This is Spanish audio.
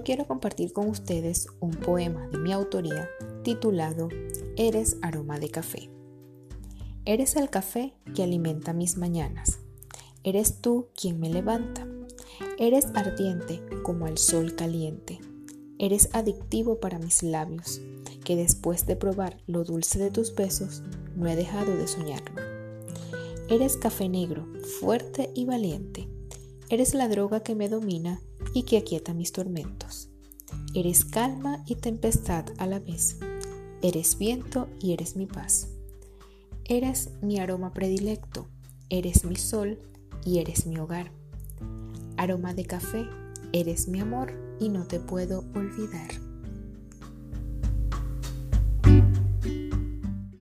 quiero compartir con ustedes un poema de mi autoría titulado Eres aroma de café. Eres el café que alimenta mis mañanas. Eres tú quien me levanta. Eres ardiente como el sol caliente. Eres adictivo para mis labios, que después de probar lo dulce de tus besos, no he dejado de soñarlo. Eres café negro, fuerte y valiente. Eres la droga que me domina y que aquieta mis tormentos. Eres calma y tempestad a la vez. Eres viento y eres mi paz. Eres mi aroma predilecto, eres mi sol y eres mi hogar. Aroma de café, eres mi amor y no te puedo olvidar.